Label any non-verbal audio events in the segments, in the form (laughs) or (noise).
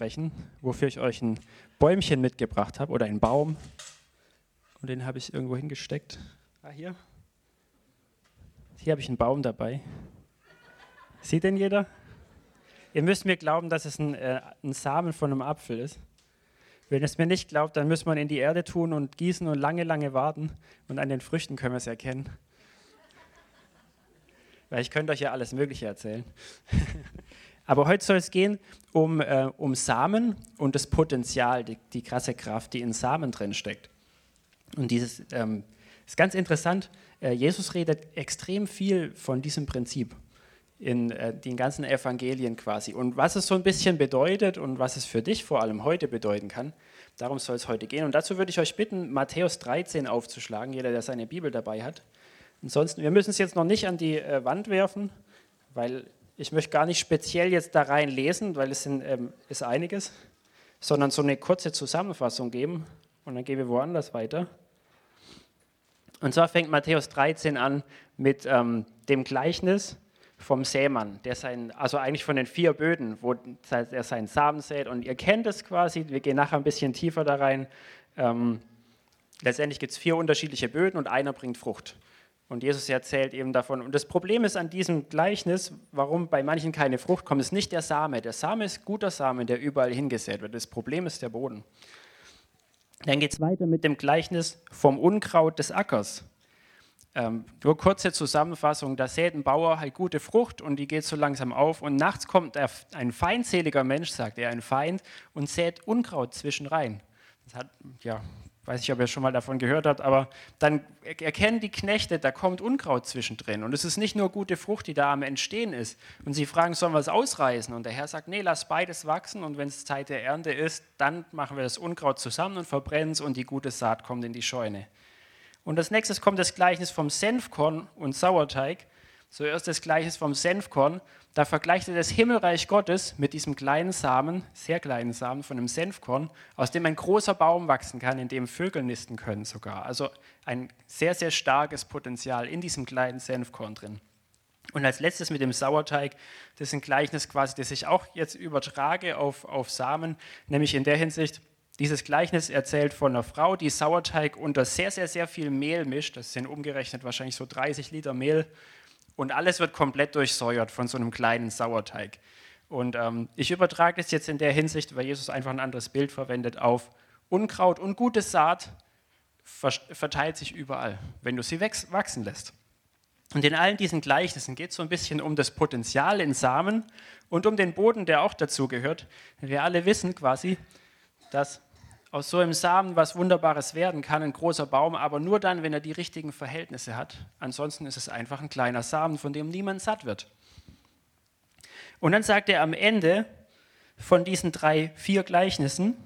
aussprechen, wofür ich euch ein Bäumchen mitgebracht habe oder einen Baum. Und den habe ich irgendwo hingesteckt. Ah, hier. Hier habe ich einen Baum dabei. Sieht denn jeder? Ihr müsst mir glauben, dass es ein, äh, ein Samen von einem Apfel ist. Wenn es mir nicht glaubt, dann muss man in die Erde tun und gießen und lange, lange warten. Und an den Früchten können wir es erkennen. Weil ich könnte euch ja alles Mögliche erzählen. (laughs) Aber heute soll es gehen um, äh, um Samen und das Potenzial, die, die, krasse Kraft, die in Samen drin steckt. Und dieses ähm, ist ganz interessant. Äh, Jesus redet extrem viel von diesem Prinzip in äh, den ganzen Evangelien quasi. Und was es so ein bisschen bedeutet und was es für dich vor allem heute bedeuten kann, darum soll es heute gehen. Und dazu würde ich euch bitten, Matthäus 13 aufzuschlagen, jeder, der seine Bibel dabei hat. Ansonsten, wir müssen es jetzt noch nicht an die äh, Wand werfen, weil ich möchte gar nicht speziell jetzt da rein lesen, weil es sind, ähm, ist einiges, sondern so eine kurze Zusammenfassung geben und dann gehen wir woanders weiter. Und zwar fängt Matthäus 13 an mit ähm, dem Gleichnis vom Sämann, der sein, also eigentlich von den vier Böden, wo er seinen Samen sät. Und ihr kennt es quasi, wir gehen nachher ein bisschen tiefer da rein. Ähm, letztendlich gibt es vier unterschiedliche Böden und einer bringt Frucht. Und Jesus erzählt eben davon. Und das Problem ist an diesem Gleichnis, warum bei manchen keine Frucht kommt, ist nicht der Same. Der Same ist guter Samen, der überall hingesät wird. Das Problem ist der Boden. Dann geht es weiter mit dem Gleichnis vom Unkraut des Ackers. Ähm, nur kurze Zusammenfassung, da sät ein Bauer halt gute Frucht und die geht so langsam auf und nachts kommt ein feindseliger Mensch, sagt er, ein Feind, und sät Unkraut zwischen rein. Das hat, ja, weiß nicht, ob ihr schon mal davon gehört habt, aber dann erkennen die Knechte, da kommt Unkraut zwischendrin und es ist nicht nur gute Frucht, die da am Entstehen ist. Und sie fragen, sollen wir es ausreißen? Und der Herr sagt, nee, lass beides wachsen und wenn es Zeit der Ernte ist, dann machen wir das Unkraut zusammen und verbrennen es und die gute Saat kommt in die Scheune. Und als nächstes kommt das Gleichnis vom Senfkorn und Sauerteig. Zuerst das Gleichnis vom Senfkorn. Da vergleicht er das Himmelreich Gottes mit diesem kleinen Samen, sehr kleinen Samen von einem Senfkorn, aus dem ein großer Baum wachsen kann, in dem Vögel nisten können sogar. Also ein sehr, sehr starkes Potenzial in diesem kleinen Senfkorn drin. Und als letztes mit dem Sauerteig, das ist ein Gleichnis quasi, das ich auch jetzt übertrage auf, auf Samen, nämlich in der Hinsicht, dieses Gleichnis erzählt von einer Frau, die Sauerteig unter sehr, sehr, sehr viel Mehl mischt. Das sind umgerechnet wahrscheinlich so 30 Liter Mehl. Und alles wird komplett durchsäuert von so einem kleinen Sauerteig. Und ähm, ich übertrage es jetzt in der Hinsicht, weil Jesus einfach ein anderes Bild verwendet, auf Unkraut und gute Saat verteilt sich überall, wenn du sie wachsen lässt. Und in allen diesen Gleichnissen geht es so ein bisschen um das Potenzial in Samen und um den Boden, der auch dazu gehört. Wir alle wissen quasi, dass aus so einem Samen was Wunderbares werden kann, ein großer Baum, aber nur dann, wenn er die richtigen Verhältnisse hat. Ansonsten ist es einfach ein kleiner Samen, von dem niemand satt wird. Und dann sagt er am Ende von diesen drei, vier Gleichnissen,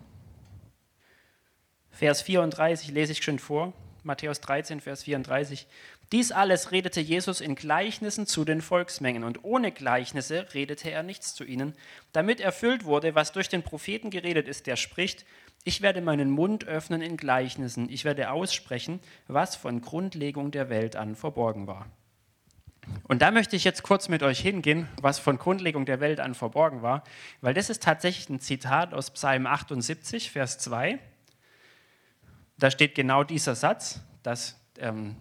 Vers 34 lese ich schon vor, Matthäus 13, Vers 34. Dies alles redete Jesus in Gleichnissen zu den Volksmengen und ohne Gleichnisse redete er nichts zu ihnen, damit erfüllt wurde, was durch den Propheten geredet ist, der spricht, ich werde meinen Mund öffnen in Gleichnissen, ich werde aussprechen, was von Grundlegung der Welt an verborgen war. Und da möchte ich jetzt kurz mit euch hingehen, was von Grundlegung der Welt an verborgen war, weil das ist tatsächlich ein Zitat aus Psalm 78, Vers 2. Da steht genau dieser Satz, dass ähm,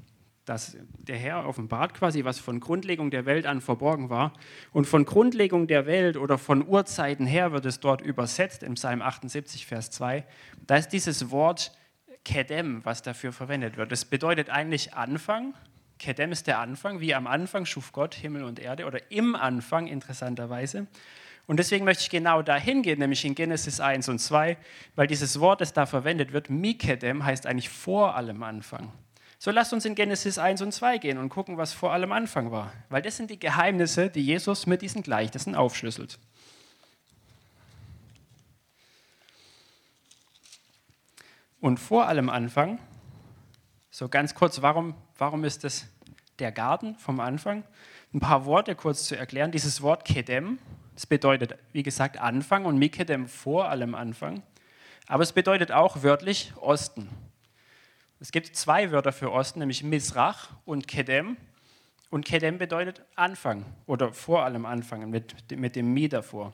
dass der Herr offenbart quasi, was von Grundlegung der Welt an verborgen war. Und von Grundlegung der Welt oder von Urzeiten her wird es dort übersetzt im Psalm 78, Vers 2. Da ist dieses Wort Kedem, was dafür verwendet wird. Das bedeutet eigentlich Anfang. Kedem ist der Anfang, wie am Anfang schuf Gott Himmel und Erde oder im Anfang interessanterweise. Und deswegen möchte ich genau dahin gehen, nämlich in Genesis 1 und 2, weil dieses Wort, das da verwendet wird, Mikedem, heißt eigentlich vor allem Anfang. So lasst uns in Genesis 1 und 2 gehen und gucken, was vor allem Anfang war. Weil das sind die Geheimnisse, die Jesus mit diesen Gleichnissen aufschlüsselt. Und vor allem Anfang, so ganz kurz, warum, warum ist das der Garten vom Anfang? Ein paar Worte kurz zu erklären. Dieses Wort Kedem, das bedeutet, wie gesagt, Anfang und Mikedem vor allem Anfang. Aber es bedeutet auch wörtlich Osten. Es gibt zwei Wörter für Osten, nämlich Misrach und Kedem. Und Kedem bedeutet Anfang oder vor allem Anfang mit, mit dem Mi davor.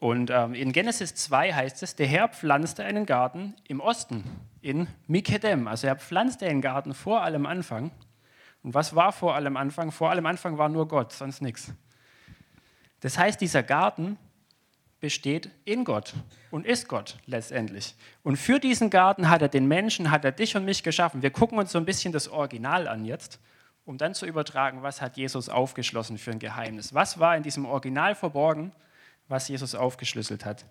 Und ähm, in Genesis 2 heißt es, der Herr pflanzte einen Garten im Osten, in Mikedem. Also er pflanzte einen Garten vor allem Anfang. Und was war vor allem Anfang? Vor allem Anfang war nur Gott, sonst nichts. Das heißt, dieser Garten besteht in Gott und ist Gott letztendlich. Und für diesen Garten hat er den Menschen, hat er dich und mich geschaffen. Wir gucken uns so ein bisschen das Original an jetzt, um dann zu übertragen, was hat Jesus aufgeschlossen für ein Geheimnis. Was war in diesem Original verborgen, was Jesus aufgeschlüsselt hat.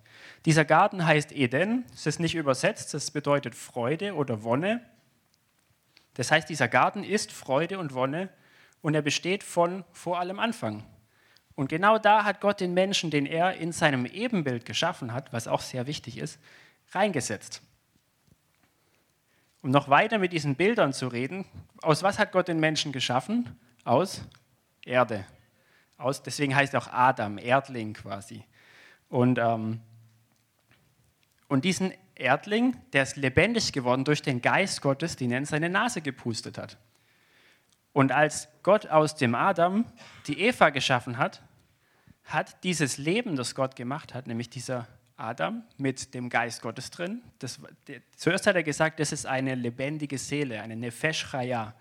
Dieser Garten heißt Eden, es ist nicht übersetzt, das bedeutet Freude oder Wonne. Das heißt, dieser Garten ist Freude und Wonne und er besteht von vor allem Anfang. Und genau da hat Gott den Menschen, den er in seinem Ebenbild geschaffen hat, was auch sehr wichtig ist, reingesetzt. Um noch weiter mit diesen Bildern zu reden, aus was hat Gott den Menschen geschaffen? Aus Erde. Aus, deswegen heißt er auch Adam, Erdling quasi. Und, ähm, und diesen Erdling, der ist lebendig geworden durch den Geist Gottes, den er in seine Nase gepustet hat. Und als Gott aus dem Adam die Eva geschaffen hat, hat dieses Leben, das Gott gemacht hat, nämlich dieser Adam mit dem Geist Gottes drin, das, zuerst hat er gesagt, das ist eine lebendige Seele, eine Nefesh Chaya.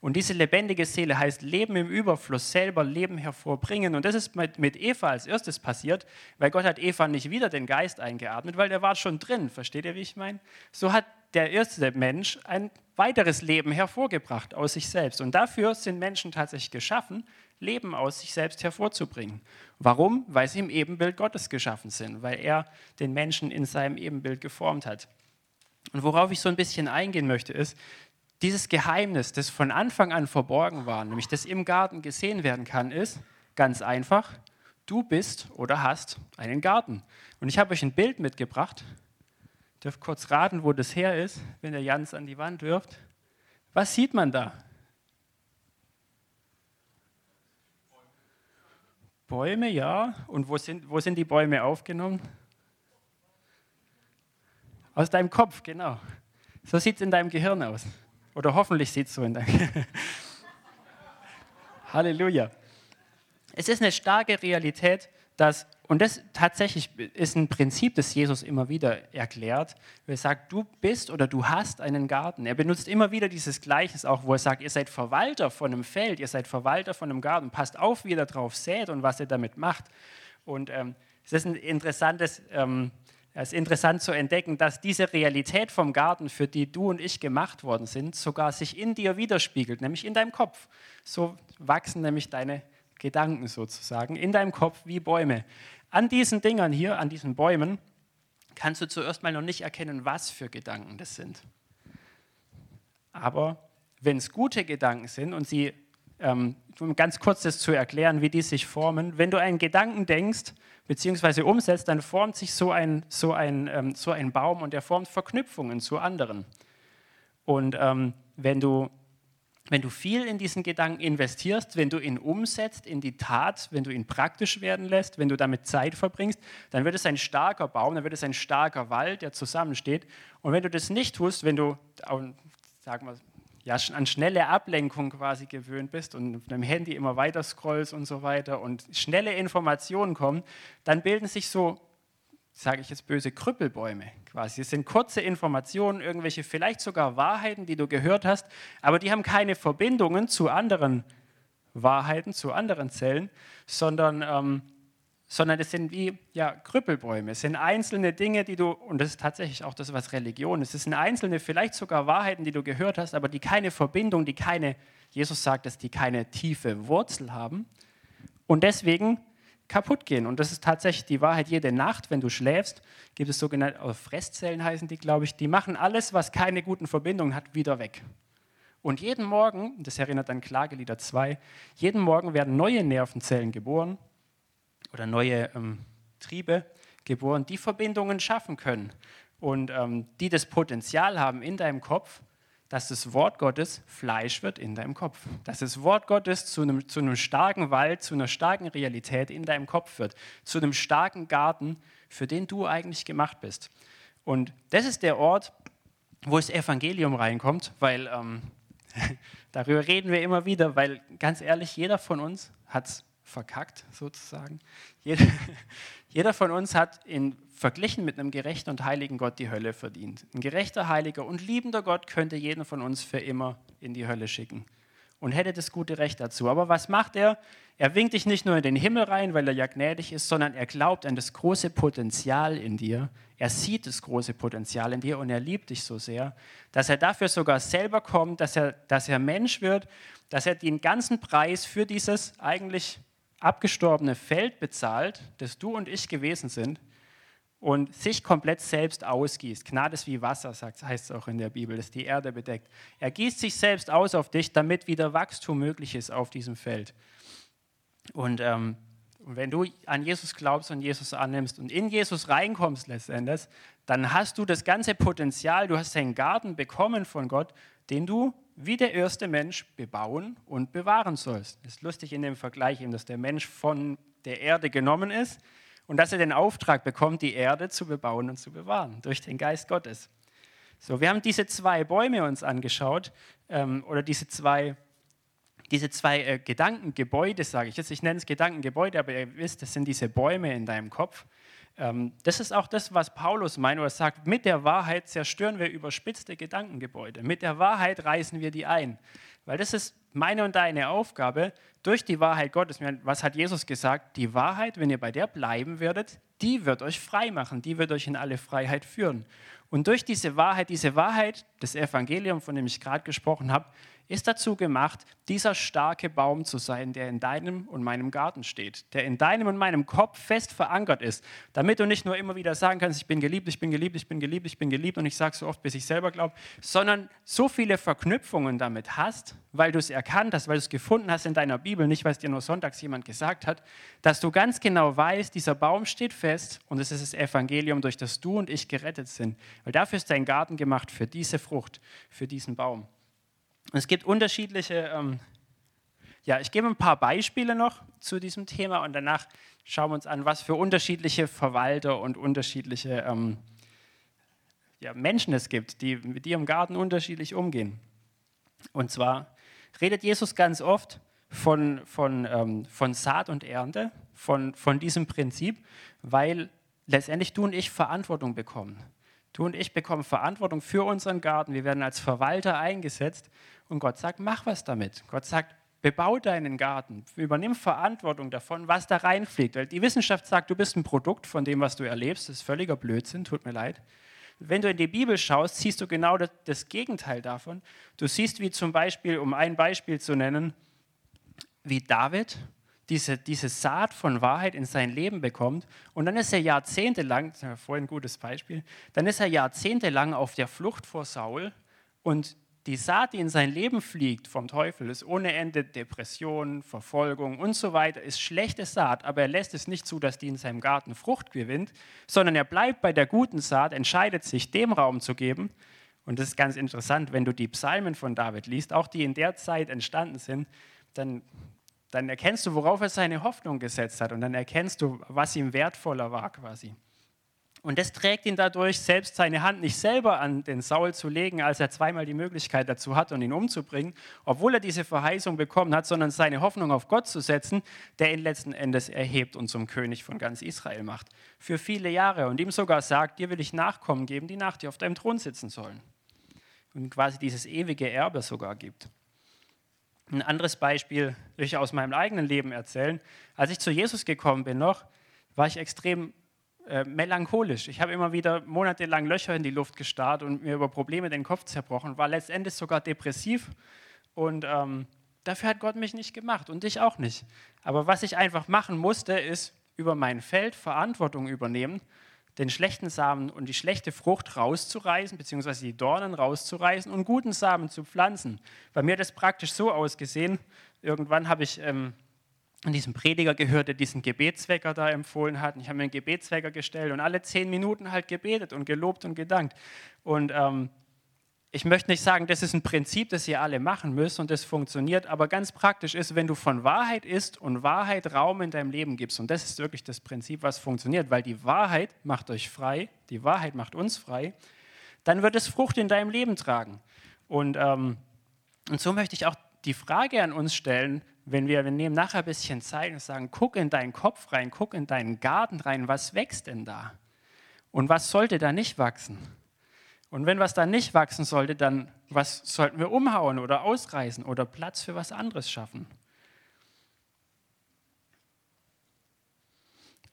Und diese lebendige Seele heißt Leben im Überfluss, selber Leben hervorbringen. Und das ist mit Eva als erstes passiert, weil Gott hat Eva nicht wieder den Geist eingeatmet, weil der war schon drin. Versteht ihr, wie ich meine? So hat der erste Mensch ein weiteres Leben hervorgebracht aus sich selbst. Und dafür sind Menschen tatsächlich geschaffen, Leben aus sich selbst hervorzubringen. Warum? Weil sie im Ebenbild Gottes geschaffen sind, weil er den Menschen in seinem Ebenbild geformt hat. Und worauf ich so ein bisschen eingehen möchte, ist, dieses Geheimnis, das von Anfang an verborgen war, nämlich das im Garten gesehen werden kann, ist ganz einfach, du bist oder hast einen Garten. Und ich habe euch ein Bild mitgebracht. Ihr dürft kurz raten, wo das her ist, wenn der Jans an die Wand wirft. Was sieht man da? Bäume, ja. Und wo sind, wo sind die Bäume aufgenommen? Aus deinem Kopf, genau. So sieht es in deinem Gehirn aus. Oder hoffentlich sieht es so in deinem (laughs) Halleluja. Es ist eine starke Realität, dass, und das tatsächlich ist ein Prinzip, das Jesus immer wieder erklärt, er sagt, du bist oder du hast einen Garten. Er benutzt immer wieder dieses Gleiches auch, wo er sagt, ihr seid Verwalter von einem Feld, ihr seid Verwalter von einem Garten, passt auf, wie ihr darauf sät und was ihr damit macht. Und ähm, es ist ein interessantes ähm, es ist interessant zu entdecken, dass diese Realität vom Garten, für die du und ich gemacht worden sind, sogar sich in dir widerspiegelt, nämlich in deinem Kopf. So wachsen nämlich deine Gedanken sozusagen in deinem Kopf wie Bäume. An diesen Dingern hier, an diesen Bäumen, kannst du zuerst mal noch nicht erkennen, was für Gedanken das sind. Aber wenn es gute Gedanken sind und sie, ähm, um ganz kurz das zu erklären, wie die sich formen, wenn du einen Gedanken denkst, beziehungsweise umsetzt, dann formt sich so ein, so ein, ähm, so ein Baum und der formt Verknüpfungen zu anderen. Und ähm, wenn, du, wenn du viel in diesen Gedanken investierst, wenn du ihn umsetzt in die Tat, wenn du ihn praktisch werden lässt, wenn du damit Zeit verbringst, dann wird es ein starker Baum, dann wird es ein starker Wald, der zusammensteht. Und wenn du das nicht tust, wenn du, sagen wir, ja, an schnelle Ablenkung quasi gewöhnt bist und auf deinem Handy immer weiter scrollst und so weiter und schnelle Informationen kommen, dann bilden sich so, sage ich jetzt böse, Krüppelbäume quasi. Es sind kurze Informationen, irgendwelche vielleicht sogar Wahrheiten, die du gehört hast, aber die haben keine Verbindungen zu anderen Wahrheiten, zu anderen Zellen, sondern ähm, sondern es sind wie ja, Krüppelbäume. Es sind einzelne Dinge, die du, und das ist tatsächlich auch das, was Religion ist, es sind einzelne, vielleicht sogar Wahrheiten, die du gehört hast, aber die keine Verbindung, die keine, Jesus sagt, dass die keine tiefe Wurzel haben und deswegen kaputt gehen. Und das ist tatsächlich die Wahrheit. Jede Nacht, wenn du schläfst, gibt es sogenannte Fresszellen, heißen die, glaube ich, die machen alles, was keine guten Verbindungen hat, wieder weg. Und jeden Morgen, das erinnert an Klagelieder 2, jeden Morgen werden neue Nervenzellen geboren oder neue ähm, Triebe geboren, die Verbindungen schaffen können und ähm, die das Potenzial haben in deinem Kopf, dass das Wort Gottes Fleisch wird in deinem Kopf. Dass das Wort Gottes zu einem, zu einem starken Wald, zu einer starken Realität in deinem Kopf wird. Zu einem starken Garten, für den du eigentlich gemacht bist. Und das ist der Ort, wo das Evangelium reinkommt, weil ähm, (laughs) darüber reden wir immer wieder, weil ganz ehrlich, jeder von uns hat es verkackt sozusagen. Jeder, (laughs) jeder von uns hat in, verglichen mit einem gerechten und heiligen Gott die Hölle verdient. Ein gerechter, heiliger und liebender Gott könnte jeden von uns für immer in die Hölle schicken und hätte das gute Recht dazu. Aber was macht er? Er winkt dich nicht nur in den Himmel rein, weil er ja gnädig ist, sondern er glaubt an das große Potenzial in dir. Er sieht das große Potenzial in dir und er liebt dich so sehr, dass er dafür sogar selber kommt, dass er, dass er Mensch wird, dass er den ganzen Preis für dieses eigentlich abgestorbene Feld bezahlt, das du und ich gewesen sind, und sich komplett selbst ausgießt. Gnade ist wie Wasser, sagt, heißt es auch in der Bibel, das die Erde bedeckt. Er gießt sich selbst aus auf dich, damit wieder Wachstum möglich ist auf diesem Feld. Und ähm, wenn du an Jesus glaubst und Jesus annimmst und in Jesus reinkommst letztendlich, dann hast du das ganze Potenzial, du hast einen Garten bekommen von Gott, den du wie der erste Mensch bebauen und bewahren sollst. Es ist lustig in dem Vergleich, dass der Mensch von der Erde genommen ist und dass er den Auftrag bekommt, die Erde zu bebauen und zu bewahren durch den Geist Gottes. So, wir haben diese zwei Bäume uns angeschaut ähm, oder diese zwei, diese zwei äh, Gedankengebäude, sage ich jetzt. Ich nenne es Gedankengebäude, aber ihr wisst, das sind diese Bäume in deinem Kopf. Ähm, das ist auch das, was Paulus meint, oder sagt, mit der Wahrheit zerstören wir überspitzte Gedankengebäude. Mit der Wahrheit reißen wir die ein. Weil das ist meine und deine Aufgabe, durch die Wahrheit Gottes. Was hat Jesus gesagt? Die Wahrheit, wenn ihr bei der bleiben werdet, die wird euch frei machen, die wird euch in alle Freiheit führen. Und durch diese Wahrheit, diese Wahrheit, das Evangelium, von dem ich gerade gesprochen habe, ist dazu gemacht, dieser starke Baum zu sein, der in deinem und meinem Garten steht, der in deinem und meinem Kopf fest verankert ist, damit du nicht nur immer wieder sagen kannst, ich bin geliebt, ich bin geliebt, ich bin geliebt, ich bin geliebt und ich sage so oft, bis ich selber glaube, sondern so viele Verknüpfungen damit hast, weil du es erkannt hast, weil du es gefunden hast in deiner Bibel, nicht weil es dir nur sonntags jemand gesagt hat, dass du ganz genau weißt, dieser Baum steht fest und es ist das Evangelium, durch das du und ich gerettet sind. Weil dafür ist dein Garten gemacht, für diese Frucht, für diesen Baum. Es gibt unterschiedliche, ähm, ja, ich gebe ein paar Beispiele noch zu diesem Thema und danach schauen wir uns an, was für unterschiedliche Verwalter und unterschiedliche ähm, ja, Menschen es gibt, die mit ihrem Garten unterschiedlich umgehen. Und zwar redet Jesus ganz oft von, von, ähm, von Saat und Ernte, von, von diesem Prinzip, weil letztendlich du und ich Verantwortung bekommen. Du und ich bekommen Verantwortung für unseren Garten. Wir werden als Verwalter eingesetzt und Gott sagt, mach was damit. Gott sagt, bebau deinen Garten, übernimm Verantwortung davon, was da reinfliegt. Weil die Wissenschaft sagt, du bist ein Produkt von dem, was du erlebst. Das ist völliger Blödsinn, tut mir leid. Wenn du in die Bibel schaust, siehst du genau das, das Gegenteil davon. Du siehst, wie zum Beispiel, um ein Beispiel zu nennen, wie David diese, diese Saat von Wahrheit in sein Leben bekommt. Und dann ist er jahrzehntelang, vorhin ein gutes Beispiel, dann ist er jahrzehntelang auf der Flucht vor Saul. Und die Saat, die in sein Leben fliegt vom Teufel, ist ohne Ende Depression, Verfolgung und so weiter, ist schlechte Saat, aber er lässt es nicht zu, dass die in seinem Garten Frucht gewinnt, sondern er bleibt bei der guten Saat, entscheidet sich, dem Raum zu geben. Und das ist ganz interessant, wenn du die Psalmen von David liest, auch die in der Zeit entstanden sind, dann, dann erkennst du, worauf er seine Hoffnung gesetzt hat und dann erkennst du, was ihm wertvoller war quasi. Und das trägt ihn dadurch, selbst seine Hand nicht selber an den Saul zu legen, als er zweimal die Möglichkeit dazu hat, um ihn umzubringen, obwohl er diese Verheißung bekommen hat, sondern seine Hoffnung auf Gott zu setzen, der ihn letzten Endes erhebt und zum König von ganz Israel macht. Für viele Jahre. Und ihm sogar sagt, dir will ich Nachkommen geben, die nach dir auf deinem Thron sitzen sollen. Und quasi dieses ewige Erbe sogar gibt. Ein anderes Beispiel will ich aus meinem eigenen Leben erzählen. Als ich zu Jesus gekommen bin noch, war ich extrem äh, melancholisch. Ich habe immer wieder monatelang Löcher in die Luft gestarrt und mir über Probleme den Kopf zerbrochen, war letztendlich sogar depressiv und ähm, dafür hat Gott mich nicht gemacht und dich auch nicht. Aber was ich einfach machen musste, ist über mein Feld Verantwortung übernehmen, den schlechten Samen und die schlechte Frucht rauszureißen, beziehungsweise die Dornen rauszureißen und guten Samen zu pflanzen. Bei mir hat das praktisch so ausgesehen. Irgendwann habe ich ähm, und diesem Prediger gehört, der diesen Gebetswecker da empfohlen hat. Und ich habe mir einen Gebetswecker gestellt und alle zehn Minuten halt gebetet und gelobt und gedankt. Und ähm, ich möchte nicht sagen, das ist ein Prinzip, das ihr alle machen müsst und das funktioniert, aber ganz praktisch ist, wenn du von Wahrheit isst und Wahrheit Raum in deinem Leben gibst, und das ist wirklich das Prinzip, was funktioniert, weil die Wahrheit macht euch frei, die Wahrheit macht uns frei, dann wird es Frucht in deinem Leben tragen. Und, ähm, und so möchte ich auch die Frage an uns stellen, wenn wir, wir nehmen nachher ein bisschen Zeit und sagen, guck in deinen Kopf rein, guck in deinen Garten rein, was wächst denn da? Und was sollte da nicht wachsen? Und wenn was da nicht wachsen sollte, dann was sollten wir umhauen oder ausreißen oder Platz für was anderes schaffen?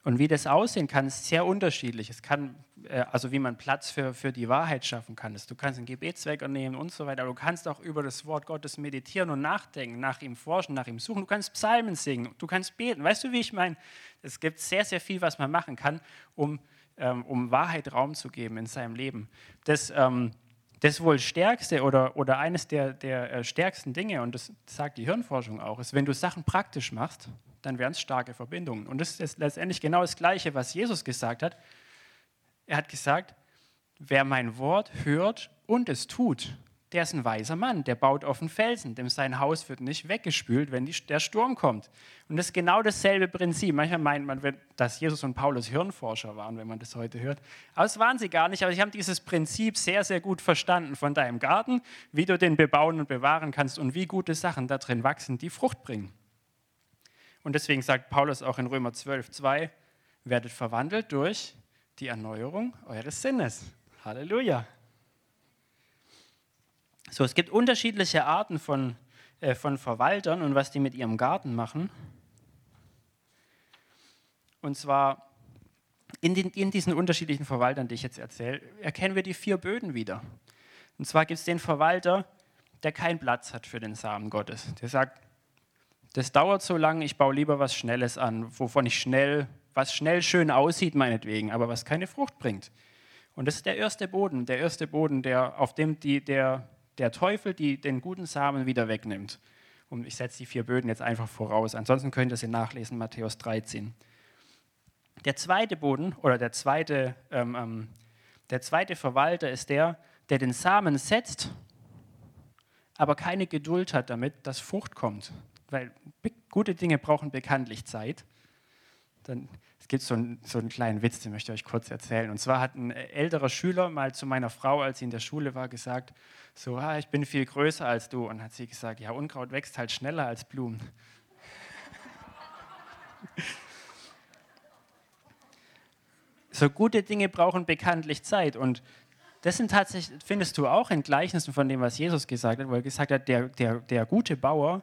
Und wie das aussehen kann, ist sehr unterschiedlich. Es kann, äh, also wie man Platz für, für die Wahrheit schaffen kann. Du kannst einen Gebetswecker nehmen und so weiter. Aber du kannst auch über das Wort Gottes meditieren und nachdenken, nach ihm forschen, nach ihm suchen. Du kannst Psalmen singen, du kannst beten. Weißt du, wie ich meine? Es gibt sehr, sehr viel, was man machen kann, um, ähm, um Wahrheit Raum zu geben in seinem Leben. Das, ähm, das wohl stärkste oder, oder eines der, der äh, stärksten Dinge, und das sagt die Hirnforschung auch, ist, wenn du Sachen praktisch machst, dann wären es starke Verbindungen. Und das ist letztendlich genau das Gleiche, was Jesus gesagt hat. Er hat gesagt, wer mein Wort hört und es tut, der ist ein weiser Mann, der baut auf den Felsen, dem sein Haus wird nicht weggespült, wenn die, der Sturm kommt. Und das ist genau dasselbe Prinzip. Manchmal meint man, dass Jesus und Paulus Hirnforscher waren, wenn man das heute hört. Aber das waren sie gar nicht, aber sie haben dieses Prinzip sehr, sehr gut verstanden von deinem Garten, wie du den bebauen und bewahren kannst und wie gute Sachen da drin wachsen, die Frucht bringen. Und deswegen sagt Paulus auch in Römer 12, 2, werdet verwandelt durch die Erneuerung eures Sinnes. Halleluja. So, es gibt unterschiedliche Arten von, äh, von Verwaltern und was die mit ihrem Garten machen. Und zwar in, den, in diesen unterschiedlichen Verwaltern, die ich jetzt erzähle, erkennen wir die vier Böden wieder. Und zwar gibt es den Verwalter, der keinen Platz hat für den Samen Gottes. Der sagt, das dauert so lange, ich baue lieber was Schnelles an, wovon ich schnell, was schnell schön aussieht, meinetwegen, aber was keine Frucht bringt. Und das ist der erste Boden, der erste Boden, der, auf dem die, der, der Teufel die, den guten Samen wieder wegnimmt. Und ich setze die vier Böden jetzt einfach voraus. Ansonsten könnt ihr sie nachlesen, Matthäus 13. Der zweite Boden oder der zweite, ähm, ähm, der zweite Verwalter ist der, der den Samen setzt, aber keine Geduld hat damit, dass Frucht kommt weil gute Dinge brauchen bekanntlich Zeit. Dann, es gibt so einen, so einen kleinen Witz, den möchte ich euch kurz erzählen. Und zwar hat ein älterer Schüler mal zu meiner Frau, als sie in der Schule war, gesagt, so, ah, ich bin viel größer als du. Und hat sie gesagt, ja, Unkraut wächst halt schneller als Blumen. (laughs) so gute Dinge brauchen bekanntlich Zeit. Und das sind tatsächlich, findest du auch in Gleichnissen von dem, was Jesus gesagt hat, wo er gesagt hat, der, der, der gute Bauer,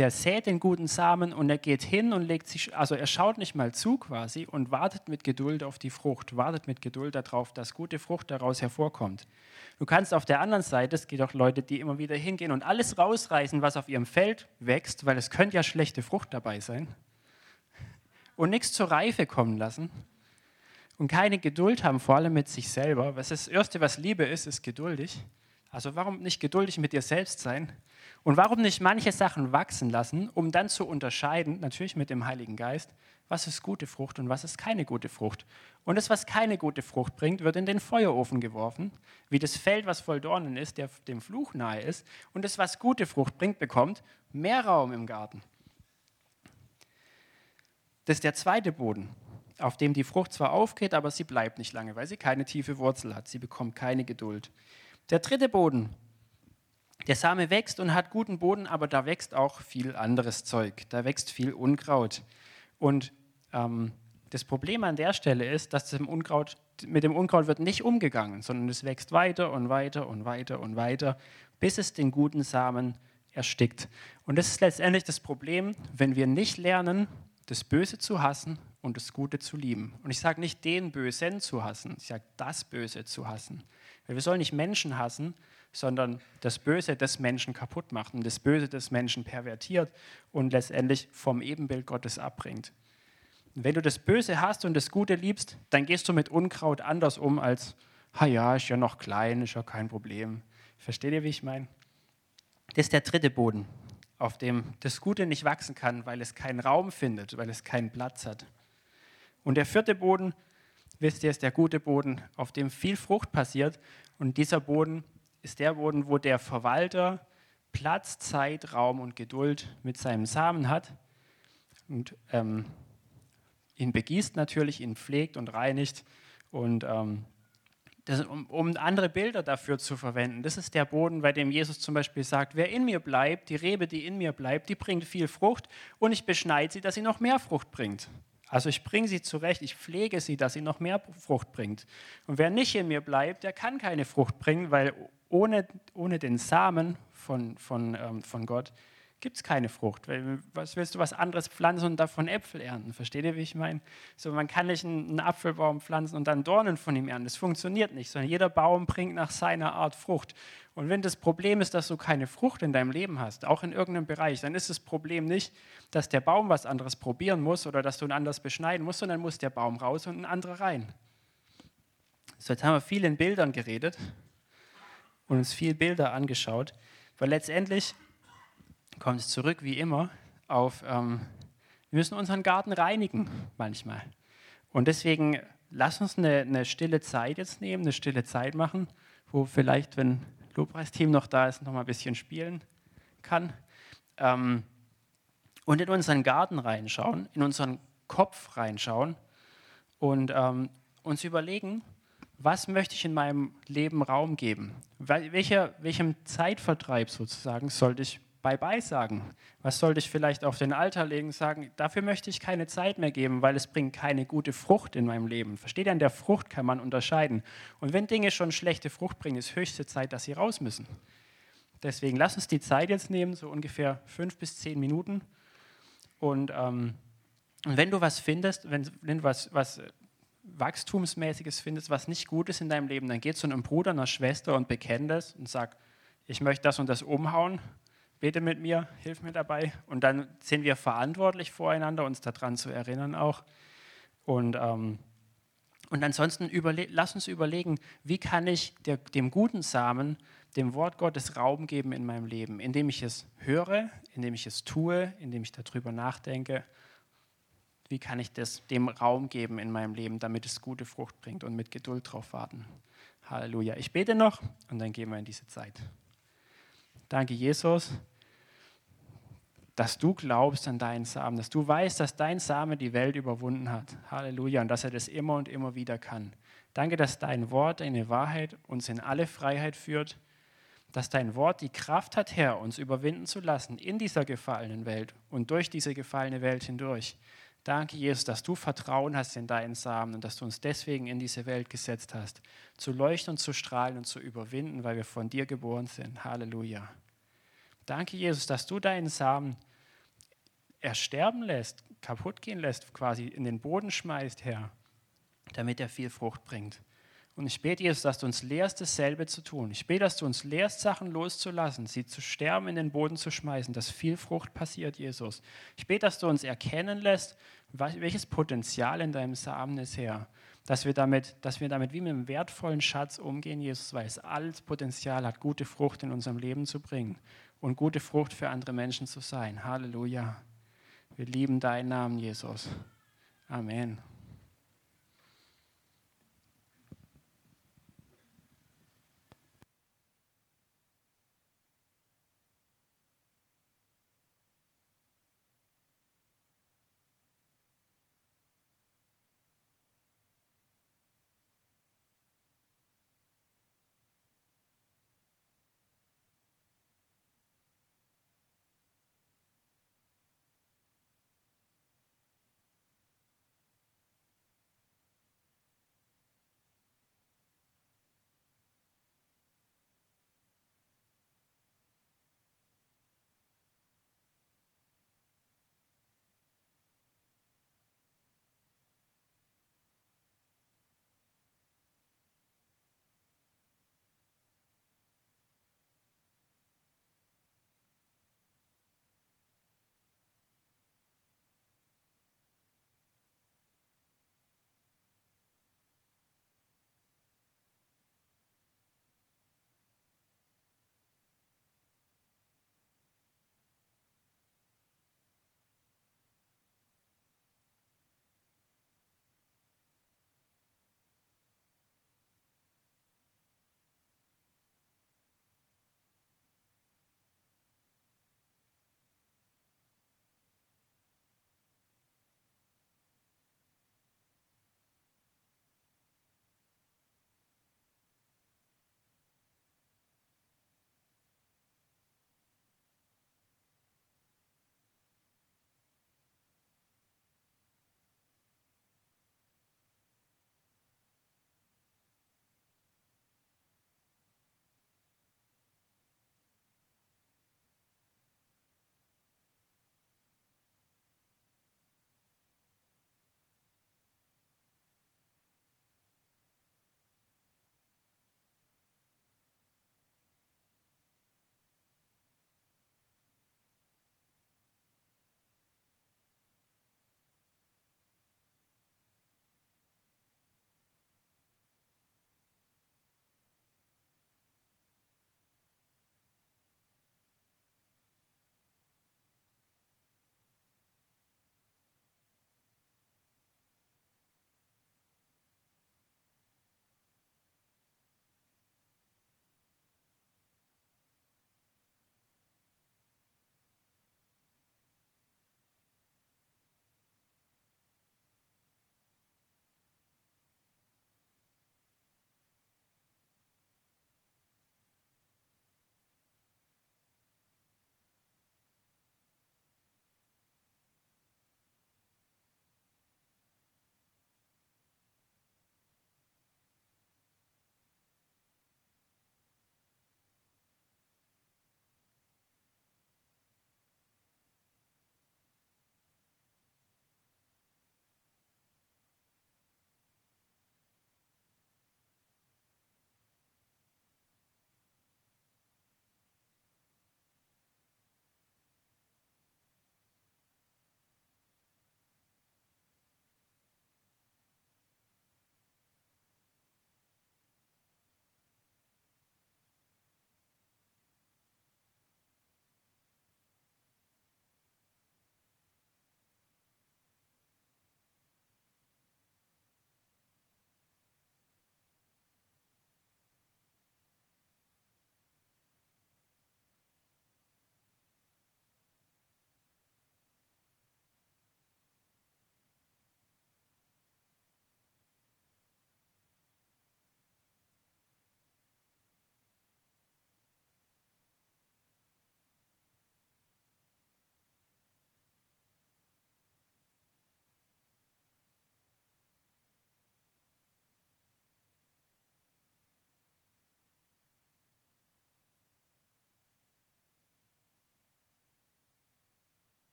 der sät den guten Samen und er geht hin und legt sich, also er schaut nicht mal zu quasi und wartet mit Geduld auf die Frucht, wartet mit Geduld darauf, dass gute Frucht daraus hervorkommt. Du kannst auf der anderen Seite, es gibt auch Leute, die immer wieder hingehen und alles rausreißen, was auf ihrem Feld wächst, weil es könnte ja schlechte Frucht dabei sein, und nichts zur Reife kommen lassen und keine Geduld haben, vor allem mit sich selber. Was das Erste, was Liebe ist, ist geduldig. Also warum nicht geduldig mit dir selbst sein? Und warum nicht manche Sachen wachsen lassen, um dann zu unterscheiden, natürlich mit dem Heiligen Geist, was ist gute Frucht und was ist keine gute Frucht. Und das, was keine gute Frucht bringt, wird in den Feuerofen geworfen, wie das Feld, was voll Dornen ist, der dem Fluch nahe ist. Und das, was gute Frucht bringt, bekommt mehr Raum im Garten. Das ist der zweite Boden, auf dem die Frucht zwar aufgeht, aber sie bleibt nicht lange, weil sie keine tiefe Wurzel hat. Sie bekommt keine Geduld. Der dritte Boden, der Same wächst und hat guten Boden, aber da wächst auch viel anderes Zeug. Da wächst viel Unkraut. Und ähm, das Problem an der Stelle ist, dass dem Unkraut, mit dem Unkraut wird nicht umgegangen, sondern es wächst weiter und weiter und weiter und weiter, bis es den guten Samen erstickt. Und das ist letztendlich das Problem, wenn wir nicht lernen, das Böse zu hassen und das Gute zu lieben. Und ich sage nicht den Bösen zu hassen, ich sage das Böse zu hassen. Weil wir sollen nicht Menschen hassen, sondern das Böse des Menschen kaputt macht und das Böse des Menschen pervertiert und letztendlich vom Ebenbild Gottes abbringt. Wenn du das Böse hast und das Gute liebst, dann gehst du mit Unkraut anders um als, ha ja, ist ja noch klein, ist ja kein Problem. Versteht ihr, wie ich meine? Das ist der dritte Boden, auf dem das Gute nicht wachsen kann, weil es keinen Raum findet, weil es keinen Platz hat. Und der vierte Boden, wisst ihr, ist der gute Boden, auf dem viel Frucht passiert. Und dieser Boden ist der Boden, wo der Verwalter Platz, Zeit, Raum und Geduld mit seinem Samen hat und ähm, ihn begießt natürlich, ihn pflegt und reinigt und ähm, das, um, um, andere Bilder dafür zu verwenden. Das ist der Boden, bei dem Jesus zum Beispiel sagt, wer in mir bleibt, die Rebe, die in mir bleibt, die bringt viel Frucht und ich beschneide sie, dass sie noch mehr Frucht bringt. Also ich bringe sie zurecht, ich pflege sie, dass sie noch mehr Frucht bringt. Und wer nicht in mir bleibt, der kann keine Frucht bringen, weil ohne, ohne den Samen von, von, ähm, von Gott gibt es keine Frucht. Was willst du was anderes pflanzen und davon Äpfel ernten? Versteht ihr, wie ich meine? So, man kann nicht einen, Apfelbaum pflanzen und dann Dornen von ihm ernten. Das funktioniert nicht, sondern jeder Baum bringt nach seiner Art Frucht. Und wenn das Problem ist, dass du keine Frucht in deinem Leben hast, auch in irgendeinem Bereich, dann ist das Problem nicht, dass der Baum was anderes probieren muss oder dass du ihn anders beschneiden musst, sondern muss der Baum raus und ein anderer rein. So, jetzt haben wir viel in Bildern geredet und uns viel Bilder angeschaut, weil letztendlich kommt es zurück wie immer auf, ähm, wir müssen unseren Garten reinigen manchmal. Und deswegen lass uns eine, eine, stille Zeit jetzt nehmen, eine stille Zeit machen, wo vielleicht, wenn Lobpreisteam noch da ist, noch mal ein bisschen spielen kann. Ähm, und in unseren Garten reinschauen, in unseren Kopf reinschauen und ähm, uns überlegen, was möchte ich in meinem Leben Raum geben? Welcher, welchem Zeitvertreib sozusagen sollte ich Bye-bye sagen? Was sollte ich vielleicht auf den Alter legen, sagen, dafür möchte ich keine Zeit mehr geben, weil es bringt keine gute Frucht in meinem Leben. Versteht ihr, an der Frucht kann man unterscheiden. Und wenn Dinge schon schlechte Frucht bringen, ist höchste Zeit, dass sie raus müssen. Deswegen lass uns die Zeit jetzt nehmen, so ungefähr fünf bis zehn Minuten. Und, ähm, wenn du was findest, wenn, wenn was, was Wachstumsmäßiges findest, was nicht gut ist in deinem Leben, dann geh zu einem Bruder, einer Schwester und bekenn das und sag, ich möchte das und das umhauen bete mit mir, hilf mir dabei. Und dann sind wir verantwortlich voreinander, uns daran zu erinnern auch. Und, ähm, und ansonsten lass uns überlegen, wie kann ich der, dem guten Samen, dem Wort Gottes Raum geben in meinem Leben, indem ich es höre, indem ich es tue, indem ich darüber nachdenke. Wie kann ich das, dem Raum geben in meinem Leben, damit es gute Frucht bringt und mit Geduld drauf warten. Halleluja. Ich bete noch und dann gehen wir in diese Zeit. Danke, Jesus dass du glaubst an deinen Samen, dass du weißt, dass dein Same die Welt überwunden hat. Halleluja. Und dass er das immer und immer wieder kann. Danke, dass dein Wort, deine Wahrheit uns in alle Freiheit führt, dass dein Wort die Kraft hat, Herr, uns überwinden zu lassen in dieser gefallenen Welt und durch diese gefallene Welt hindurch. Danke, Jesus, dass du Vertrauen hast in deinen Samen und dass du uns deswegen in diese Welt gesetzt hast, zu leuchten und zu strahlen und zu überwinden, weil wir von dir geboren sind. Halleluja. Danke, Jesus, dass du deinen Samen ersterben lässt, kaputt gehen lässt, quasi in den Boden schmeißt, Herr, damit er viel Frucht bringt. Und ich bete, Jesus, dass du uns lehrst, dasselbe zu tun. Ich bete, dass du uns lehrst, Sachen loszulassen, sie zu sterben, in den Boden zu schmeißen, dass viel Frucht passiert, Jesus. Ich bete, dass du uns erkennen lässt, welches Potenzial in deinem Samen ist, Herr. Dass wir, damit, dass wir damit wie mit einem wertvollen Schatz umgehen, Jesus, weil es alles Potenzial hat, gute Frucht in unserem Leben zu bringen und gute Frucht für andere Menschen zu sein. Halleluja. Wir lieben deinen Namen, Jesus. Amen.